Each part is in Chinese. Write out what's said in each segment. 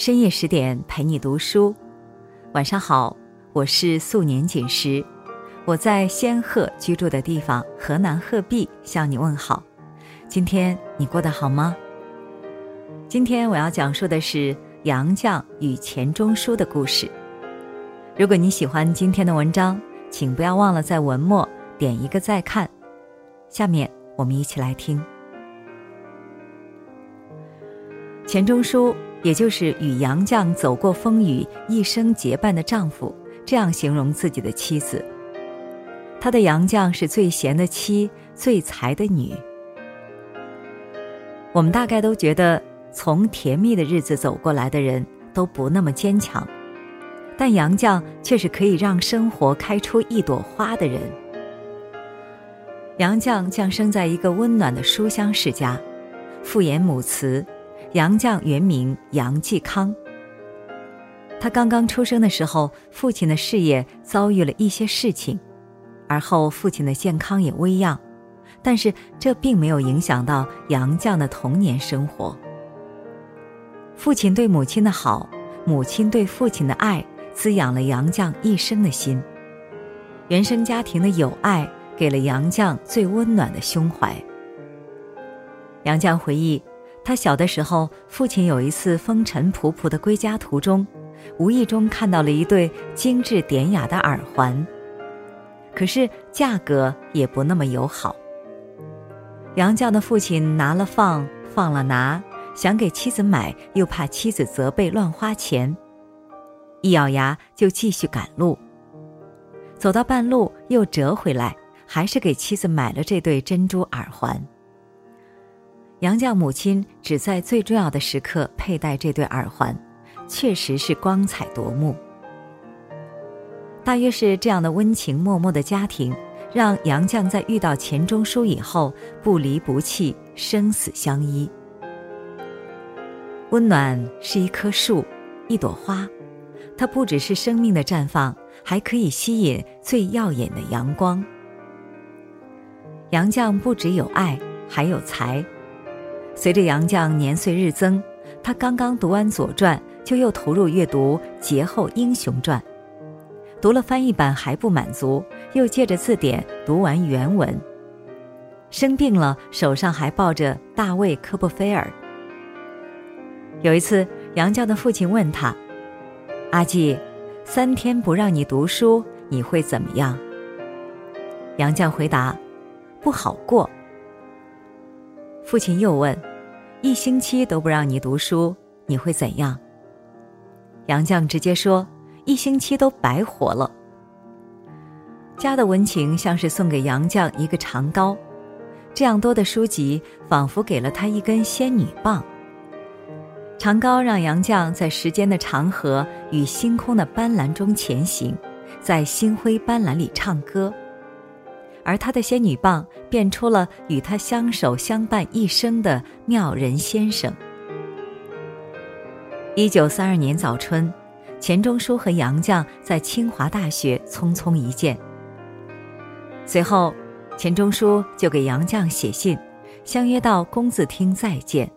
深夜十点陪你读书，晚上好，我是素年锦时，我在仙鹤居住的地方河南鹤壁向你问好。今天你过得好吗？今天我要讲述的是杨绛与钱钟书的故事。如果你喜欢今天的文章，请不要忘了在文末点一个再看。下面我们一起来听钱钟书。也就是与杨绛走过风雨、一生结伴的丈夫，这样形容自己的妻子。他的杨绛是最贤的妻，最才的女。我们大概都觉得，从甜蜜的日子走过来的人都不那么坚强，但杨绛却是可以让生活开出一朵花的人。杨绛降生在一个温暖的书香世家，父严母慈。杨绛原名杨继康。他刚刚出生的时候，父亲的事业遭遇了一些事情，而后父亲的健康也微恙，但是这并没有影响到杨绛的童年生活。父亲对母亲的好，母亲对父亲的爱，滋养了杨绛一生的心。原生家庭的友爱，给了杨绛最温暖的胸怀。杨绛回忆。他小的时候，父亲有一次风尘仆仆的归家途中，无意中看到了一对精致典雅的耳环，可是价格也不那么友好。杨绛的父亲拿了放，放了拿，想给妻子买，又怕妻子责备乱花钱，一咬牙就继续赶路。走到半路又折回来，还是给妻子买了这对珍珠耳环。杨绛母亲只在最重要的时刻佩戴这对耳环，确实是光彩夺目。大约是这样的温情脉脉的家庭，让杨绛在遇到钱钟书以后不离不弃，生死相依。温暖是一棵树，一朵花，它不只是生命的绽放，还可以吸引最耀眼的阳光。杨绛不只有爱，还有才。随着杨绛年岁日增，他刚刚读完《左传》，就又投入阅读《节后英雄传》，读了翻译版还不满足，又借着字典读完原文。生病了，手上还抱着大卫·科波菲尔。有一次，杨绛的父亲问他：“阿季，三天不让你读书，你会怎么样？”杨绛回答：“不好过。”父亲又问。一星期都不让你读书，你会怎样？杨绛直接说：“一星期都白活了。”家的温情像是送给杨绛一个长篙，这样多的书籍仿佛给了他一根仙女棒。长篙让杨绛在时间的长河与星空的斑斓中前行，在星辉斑斓里唱歌。而他的仙女棒变出了与他相守相伴一生的妙人先生。一九三二年早春，钱钟书和杨绛在清华大学匆匆一见。随后，钱钟书就给杨绛写信，相约到工字厅再见。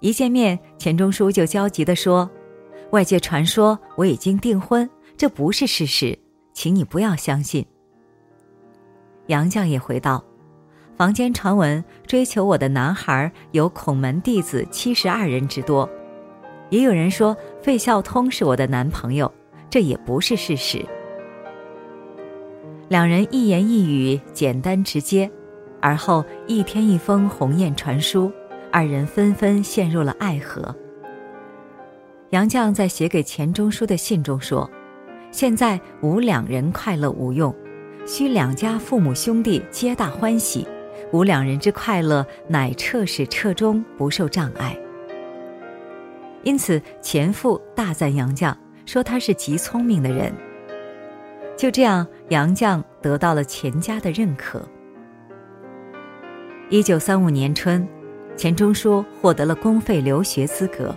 一见面，钱钟书就焦急地说：“外界传说我已经订婚，这不是事实，请你不要相信。”杨绛也回道：“坊间传闻追求我的男孩有孔门弟子七十二人之多，也有人说费孝通是我的男朋友，这也不是事实。”两人一言一语简单直接，而后一天一封鸿雁传书，二人纷纷陷入了爱河。杨绛在写给钱钟书的信中说：“现在无两人快乐无用。”需两家父母兄弟皆大欢喜，吾两人之快乐，乃彻始彻终不受障碍。因此，前父大赞杨绛，说他是极聪明的人。就这样，杨绛得到了钱家的认可。一九三五年春，钱钟书获得了公费留学资格。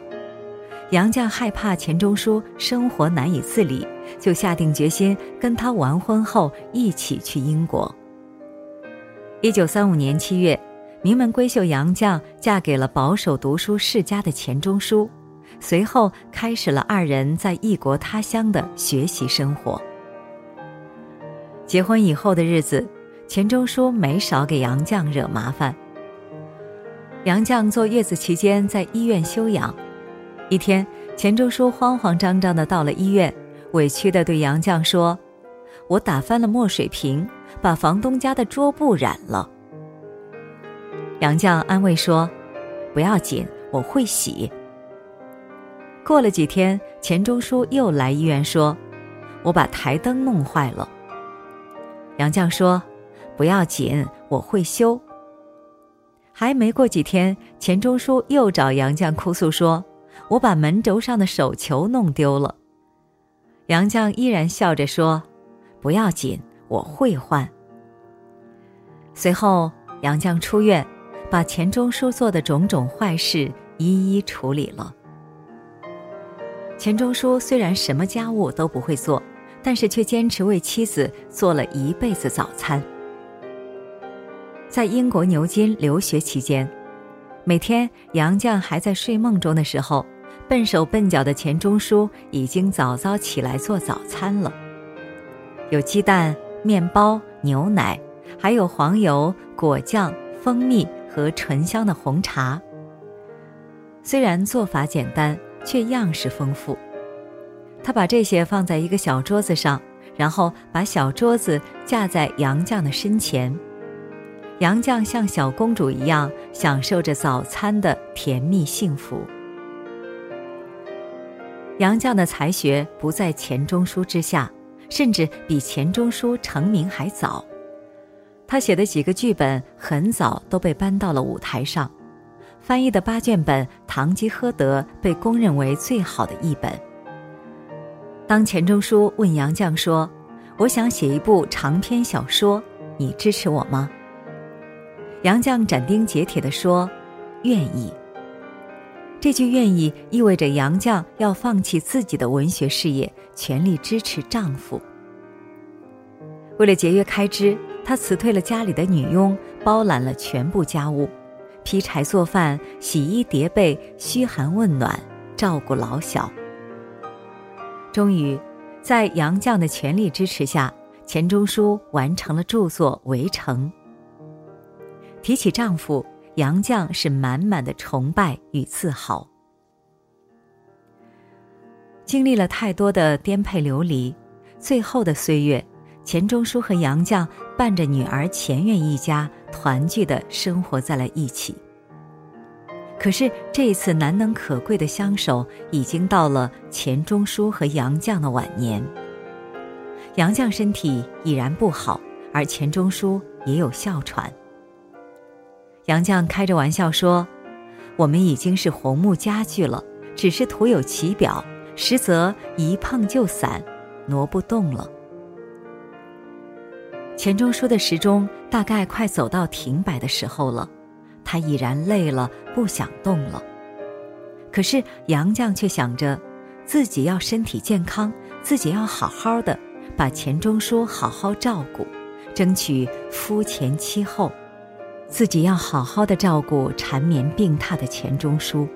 杨绛害怕钱钟书生活难以自理，就下定决心跟他完婚后一起去英国。一九三五年七月，名门闺秀杨绛嫁给了保守读书世家的钱钟书，随后开始了二人在异国他乡的学习生活。结婚以后的日子，钱钟书没少给杨绛惹麻烦。杨绛坐月子期间在医院休养，一天，钱钟书慌慌张张的到了医院，委屈的对杨绛说：“我打翻了墨水瓶，把房东家的桌布染了。”杨绛安慰说：“不要紧，我会洗。”过了几天，钱钟书又来医院说：“我把台灯弄坏了。”杨绛说：“不要紧，我会修。”还没过几天，钱钟书又找杨绛哭诉说：“我把门轴上的手球弄丢了。”杨绛依然笑着说：“不要紧，我会换。”随后，杨绛出院。把钱钟书做的种种坏事一一处理了。钱钟书虽然什么家务都不会做，但是却坚持为妻子做了一辈子早餐。在英国牛津留学期间，每天杨绛还在睡梦中的时候，笨手笨脚的钱钟书已经早早起来做早餐了。有鸡蛋、面包、牛奶，还有黄油、果酱、蜂蜜。和醇香的红茶。虽然做法简单，却样式丰富。他把这些放在一个小桌子上，然后把小桌子架在杨绛的身前。杨绛像小公主一样享受着早餐的甜蜜幸福。杨绛的才学不在钱钟书之下，甚至比钱钟书成名还早。他写的几个剧本很早都被搬到了舞台上，翻译的八卷本《堂吉诃德》被公认为最好的译本。当钱钟书问杨绛说：“我想写一部长篇小说，你支持我吗？”杨绛斩钉截铁地说：“愿意。”这句“愿意”意味着杨绛要放弃自己的文学事业，全力支持丈夫。为了节约开支。她辞退了家里的女佣，包揽了全部家务，劈柴做饭、洗衣叠被、嘘寒问暖，照顾老小。终于，在杨绛的全力支持下，钱钟书完成了著作《围城》。提起丈夫，杨绛是满满的崇拜与自豪。经历了太多的颠沛流离，最后的岁月。钱钟书和杨绛伴着女儿钱媛一家团聚的生活在了一起。可是这一次难能可贵的相守，已经到了钱钟书和杨绛的晚年。杨绛身体已然不好，而钱钟书也有哮喘。杨绛开着玩笑说：“我们已经是红木家具了，只是徒有其表，实则一碰就散，挪不动了。”钱钟书的时钟大概快走到停摆的时候了，他已然累了，不想动了。可是杨绛却想着，自己要身体健康，自己要好好的把钱钟书好好照顾，争取夫前妻后，自己要好好的照顾缠绵病榻的钱钟书。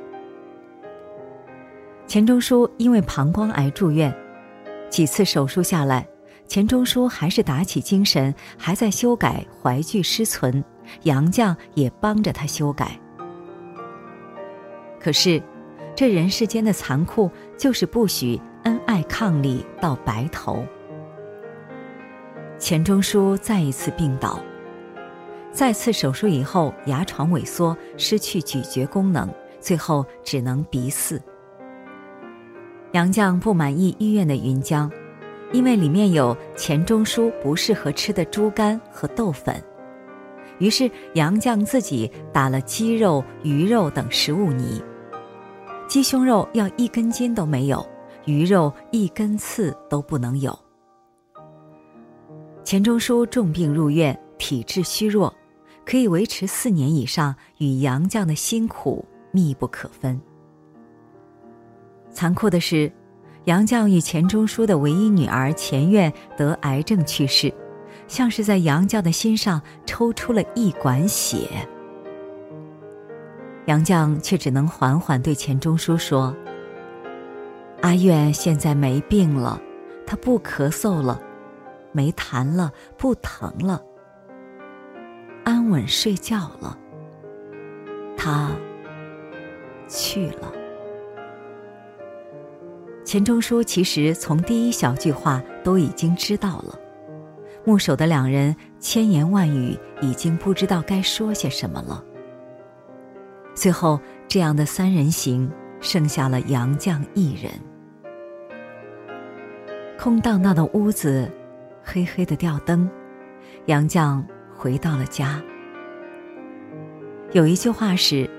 钱钟书因为膀胱癌住院，几次手术下来。钱钟书还是打起精神，还在修改怀具诗存，杨绛也帮着他修改。可是，这人世间的残酷，就是不许恩爱伉俪到白头。钱钟书再一次病倒，再次手术以后，牙床萎缩，失去咀嚼功能，最后只能鼻饲。杨绛不满意医院的云浆。因为里面有钱钟书不适合吃的猪肝和豆粉，于是杨绛自己打了鸡肉、鱼肉等食物泥。鸡胸肉要一根筋都没有，鱼肉一根刺都不能有。钱钟书重病入院，体质虚弱，可以维持四年以上，与杨绛的辛苦密不可分。残酷的是。杨绛与钱钟书的唯一女儿钱院得癌症去世，像是在杨绛的心上抽出了一管血。杨绛却只能缓缓对钱钟书说：“阿苑现在没病了，她不咳嗽了，没痰了，不疼了，安稳睡觉了。他去了。钱钟书其实从第一小句话都已经知道了，木守的两人千言万语，已经不知道该说些什么了。最后，这样的三人行，剩下了杨绛一人。空荡荡的屋子，黑黑的吊灯，杨绛回到了家。有一句话是：“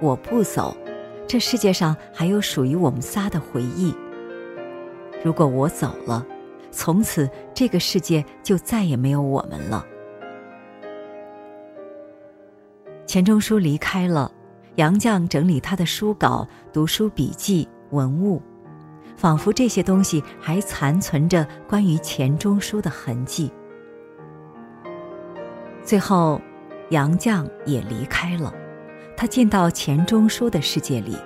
我不走，这世界上还有属于我们仨的回忆。如果我走了，从此这个世界就再也没有我们了。”钱钟书离开了，杨绛整理他的书稿、读书笔记、文物，仿佛这些东西还残存着关于钱钟书的痕迹。最后。杨绛也离开了，他进到钱钟书的世界里。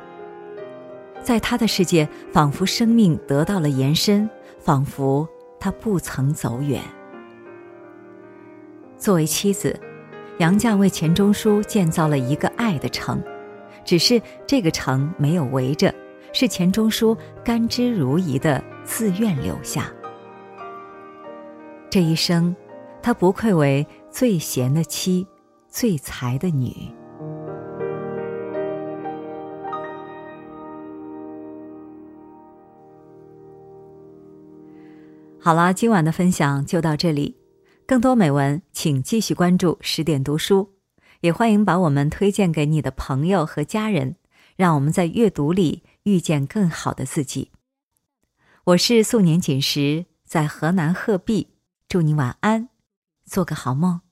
在他的世界，仿佛生命得到了延伸，仿佛他不曾走远。作为妻子，杨绛为钱钟书建造了一个爱的城，只是这个城没有围着，是钱钟书甘之如饴的自愿留下。这一生，他不愧为最贤的妻。最才的女。好了，今晚的分享就到这里。更多美文，请继续关注十点读书，也欢迎把我们推荐给你的朋友和家人，让我们在阅读里遇见更好的自己。我是素年锦时，在河南鹤壁，祝你晚安，做个好梦。